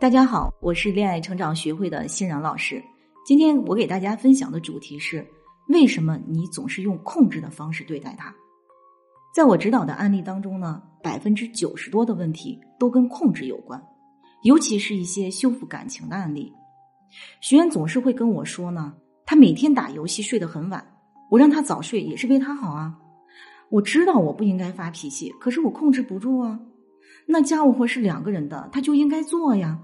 大家好，我是恋爱成长学会的欣然老师。今天我给大家分享的主题是：为什么你总是用控制的方式对待他？在我指导的案例当中呢，百分之九十多的问题都跟控制有关，尤其是一些修复感情的案例。学员总是会跟我说呢，他每天打游戏睡得很晚，我让他早睡也是为他好啊。我知道我不应该发脾气，可是我控制不住啊。那家务活是两个人的，他就应该做呀，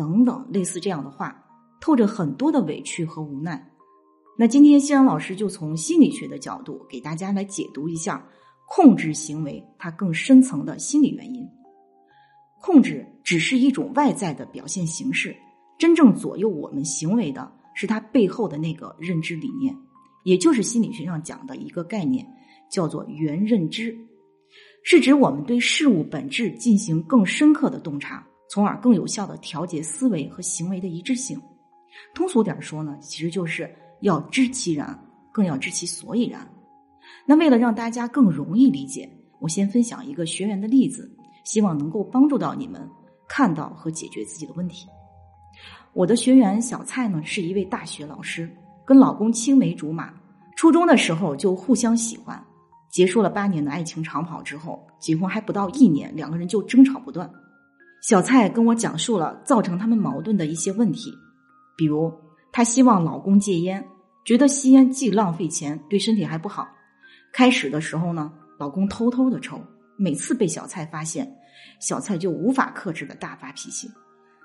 等等，类似这样的话，透着很多的委屈和无奈。那今天欣然老师就从心理学的角度给大家来解读一下控制行为它更深层的心理原因。控制只是一种外在的表现形式，真正左右我们行为的是它背后的那个认知理念，也就是心理学上讲的一个概念，叫做原认知。是指我们对事物本质进行更深刻的洞察，从而更有效的调节思维和行为的一致性。通俗点说呢，其实就是要知其然，更要知其所以然。那为了让大家更容易理解，我先分享一个学员的例子，希望能够帮助到你们看到和解决自己的问题。我的学员小蔡呢，是一位大学老师，跟老公青梅竹马，初中的时候就互相喜欢。结束了八年的爱情长跑之后，结婚还不到一年，两个人就争吵不断。小蔡跟我讲述了造成他们矛盾的一些问题，比如她希望老公戒烟，觉得吸烟既浪费钱，对身体还不好。开始的时候呢，老公偷偷的抽，每次被小蔡发现，小蔡就无法克制的大发脾气，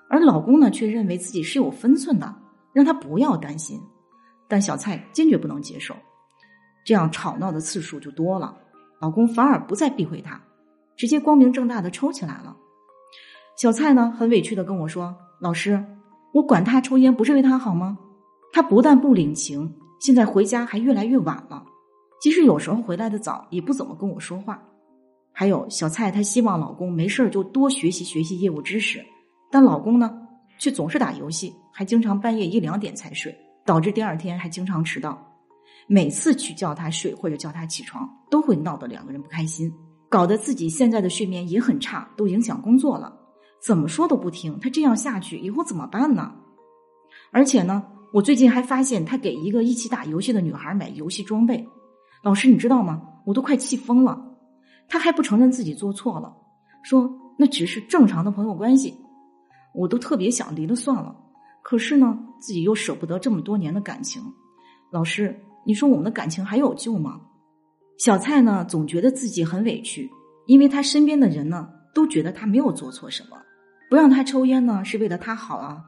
而老公呢却认为自己是有分寸的，让他不要担心，但小蔡坚决不能接受。这样吵闹的次数就多了，老公反而不再避讳他，直接光明正大的抽起来了。小蔡呢，很委屈的跟我说：“老师，我管他抽烟不是为他好吗？他不但不领情，现在回家还越来越晚了，即使有时候回来的早，也不怎么跟我说话。还有小蔡，她希望老公没事就多学习学习业务知识，但老公呢，却总是打游戏，还经常半夜一两点才睡，导致第二天还经常迟到。”每次去叫他睡或者叫他起床，都会闹得两个人不开心，搞得自己现在的睡眠也很差，都影响工作了。怎么说都不听，他这样下去以后怎么办呢？而且呢，我最近还发现他给一个一起打游戏的女孩买游戏装备。老师，你知道吗？我都快气疯了。他还不承认自己做错了，说那只是正常的朋友关系。我都特别想离了算了，可是呢，自己又舍不得这么多年的感情。老师。你说我们的感情还有救吗？小蔡呢，总觉得自己很委屈，因为他身边的人呢，都觉得他没有做错什么，不让他抽烟呢，是为了他好啊，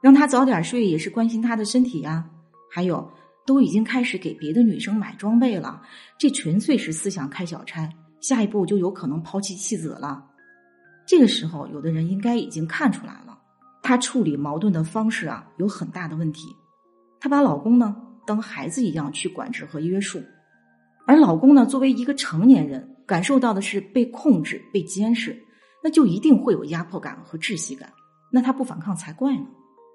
让他早点睡也是关心他的身体呀。还有，都已经开始给别的女生买装备了，这纯粹是思想开小差，下一步就有可能抛弃妻子了。这个时候，有的人应该已经看出来了，他处理矛盾的方式啊，有很大的问题。他把老公呢。当孩子一样去管制和约束，而老公呢，作为一个成年人，感受到的是被控制、被监视，那就一定会有压迫感和窒息感。那他不反抗才怪呢。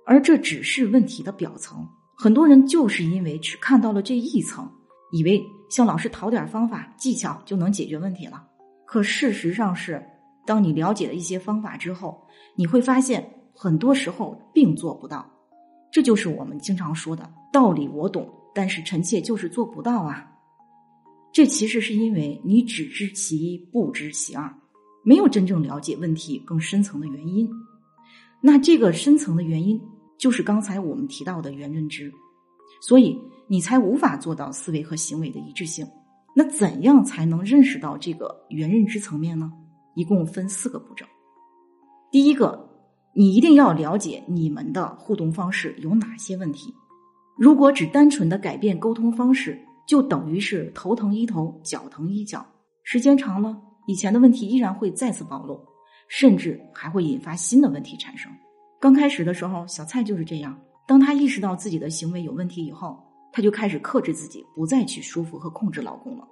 而这只是问题的表层，很多人就是因为只看到了这一层，以为向老师讨点方法技巧就能解决问题了。可事实上是，当你了解了一些方法之后，你会发现很多时候并做不到。这就是我们经常说的道理，我懂，但是臣妾就是做不到啊。这其实是因为你只知其一，不知其二，没有真正了解问题更深层的原因。那这个深层的原因就是刚才我们提到的原认知，所以你才无法做到思维和行为的一致性。那怎样才能认识到这个原认知层面呢？一共分四个步骤。第一个。你一定要了解你们的互动方式有哪些问题。如果只单纯的改变沟通方式，就等于是头疼医头，脚疼医脚。时间长了，以前的问题依然会再次暴露，甚至还会引发新的问题产生。刚开始的时候，小蔡就是这样。当他意识到自己的行为有问题以后，他就开始克制自己，不再去束缚和控制老公了。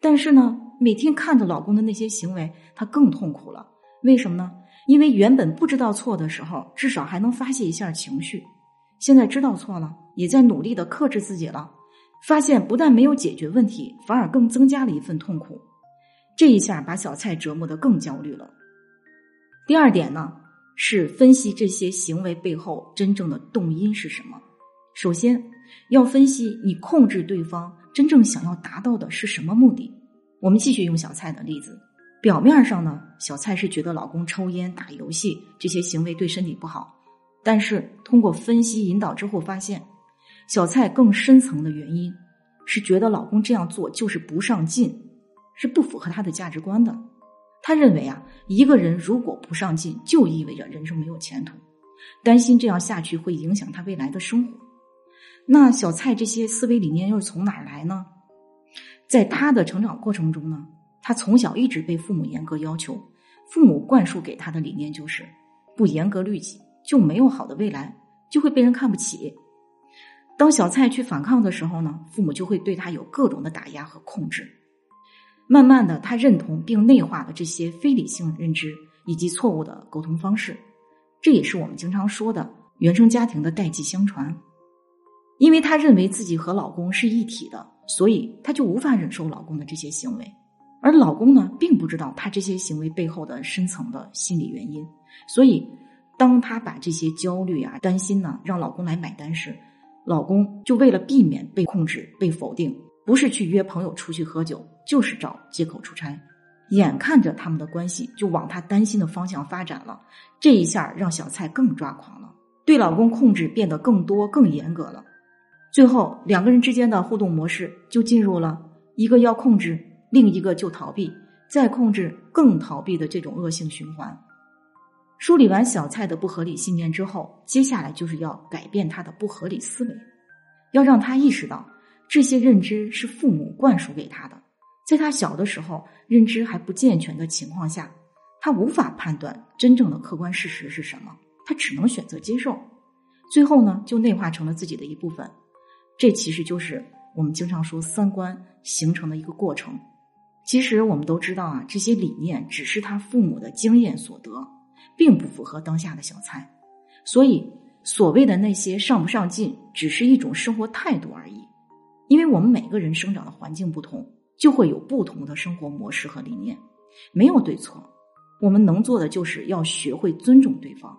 但是呢，每天看着老公的那些行为，她更痛苦了。为什么呢？因为原本不知道错的时候，至少还能发泄一下情绪，现在知道错了，也在努力的克制自己了。发现不但没有解决问题，反而更增加了一份痛苦。这一下把小蔡折磨得更焦虑了。第二点呢，是分析这些行为背后真正的动因是什么。首先，要分析你控制对方真正想要达到的是什么目的。我们继续用小蔡的例子，表面上呢，小蔡是觉得老公抽烟、打游戏这些行为对身体不好，但是通过分析引导之后发现，小蔡更深层的原因是觉得老公这样做就是不上进，是不符合他的价值观的。他认为啊，一个人如果不上进，就意味着人生没有前途，担心这样下去会影响他未来的生活。那小蔡这些思维理念又是从哪儿来呢？在他的成长过程中呢，他从小一直被父母严格要求，父母灌输给他的理念就是不严格律己就没有好的未来，就会被人看不起。当小蔡去反抗的时候呢，父母就会对他有各种的打压和控制。慢慢的，他认同并内化了这些非理性认知以及错误的沟通方式，这也是我们经常说的原生家庭的代际相传。因为他认为自己和老公是一体的，所以他就无法忍受老公的这些行为，而老公呢，并不知道他这些行为背后的深层的心理原因。所以，当他把这些焦虑啊、担心呢，让老公来买单时，老公就为了避免被控制、被否定，不是去约朋友出去喝酒。就是找借口出差，眼看着他们的关系就往他担心的方向发展了，这一下让小蔡更抓狂了，对老公控制变得更多、更严格了。最后两个人之间的互动模式就进入了一个要控制，另一个就逃避，再控制更逃避的这种恶性循环。梳理完小蔡的不合理信念之后，接下来就是要改变他的不合理思维，要让他意识到这些认知是父母灌输给他的。在他小的时候，认知还不健全的情况下，他无法判断真正的客观事实是什么，他只能选择接受，最后呢，就内化成了自己的一部分。这其实就是我们经常说三观形成的一个过程。其实我们都知道啊，这些理念只是他父母的经验所得，并不符合当下的小蔡。所以，所谓的那些上不上进，只是一种生活态度而已。因为我们每个人生长的环境不同。就会有不同的生活模式和理念，没有对错。我们能做的就是要学会尊重对方。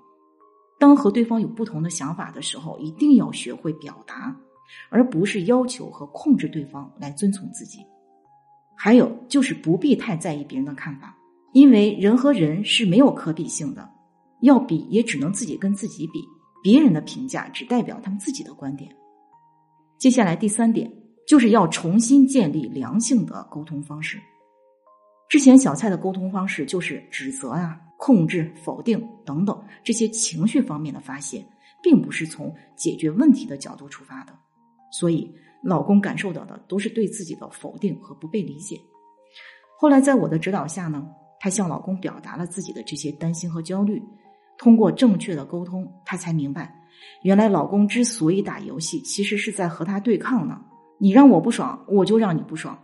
当和对方有不同的想法的时候，一定要学会表达，而不是要求和控制对方来遵从自己。还有就是不必太在意别人的看法，因为人和人是没有可比性的，要比也只能自己跟自己比，别人的评价只代表他们自己的观点。接下来第三点。就是要重新建立良性的沟通方式。之前小蔡的沟通方式就是指责啊、控制、否定等等这些情绪方面的发泄，并不是从解决问题的角度出发的，所以老公感受到的都是对自己的否定和不被理解。后来在我的指导下呢，她向老公表达了自己的这些担心和焦虑，通过正确的沟通，她才明白，原来老公之所以打游戏，其实是在和她对抗呢。你让我不爽，我就让你不爽。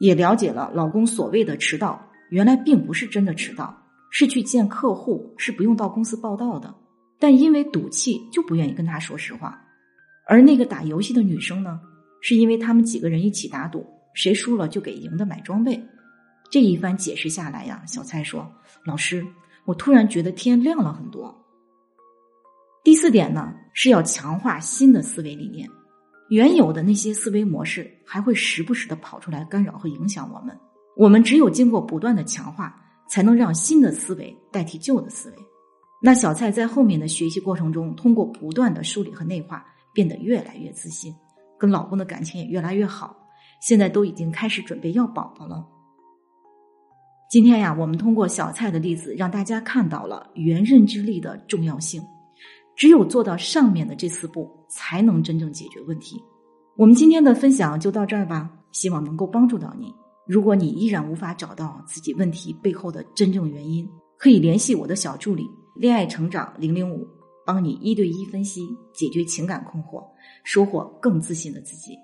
也了解了老公所谓的迟到，原来并不是真的迟到，是去见客户，是不用到公司报道的。但因为赌气，就不愿意跟他说实话。而那个打游戏的女生呢，是因为他们几个人一起打赌，谁输了就给赢的买装备。这一番解释下来呀，小蔡说：“老师，我突然觉得天亮了很多。”第四点呢，是要强化新的思维理念。原有的那些思维模式还会时不时的跑出来干扰和影响我们。我们只有经过不断的强化，才能让新的思维代替旧的思维。那小蔡在后面的学习过程中，通过不断的梳理和内化，变得越来越自信，跟老公的感情也越来越好。现在都已经开始准备要宝宝了。今天呀，我们通过小蔡的例子，让大家看到了原认知力的重要性。只有做到上面的这四步，才能真正解决问题。我们今天的分享就到这儿吧，希望能够帮助到你。如果你依然无法找到自己问题背后的真正原因，可以联系我的小助理“恋爱成长零零五”，帮你一对一分析，解决情感困惑，收获更自信的自己。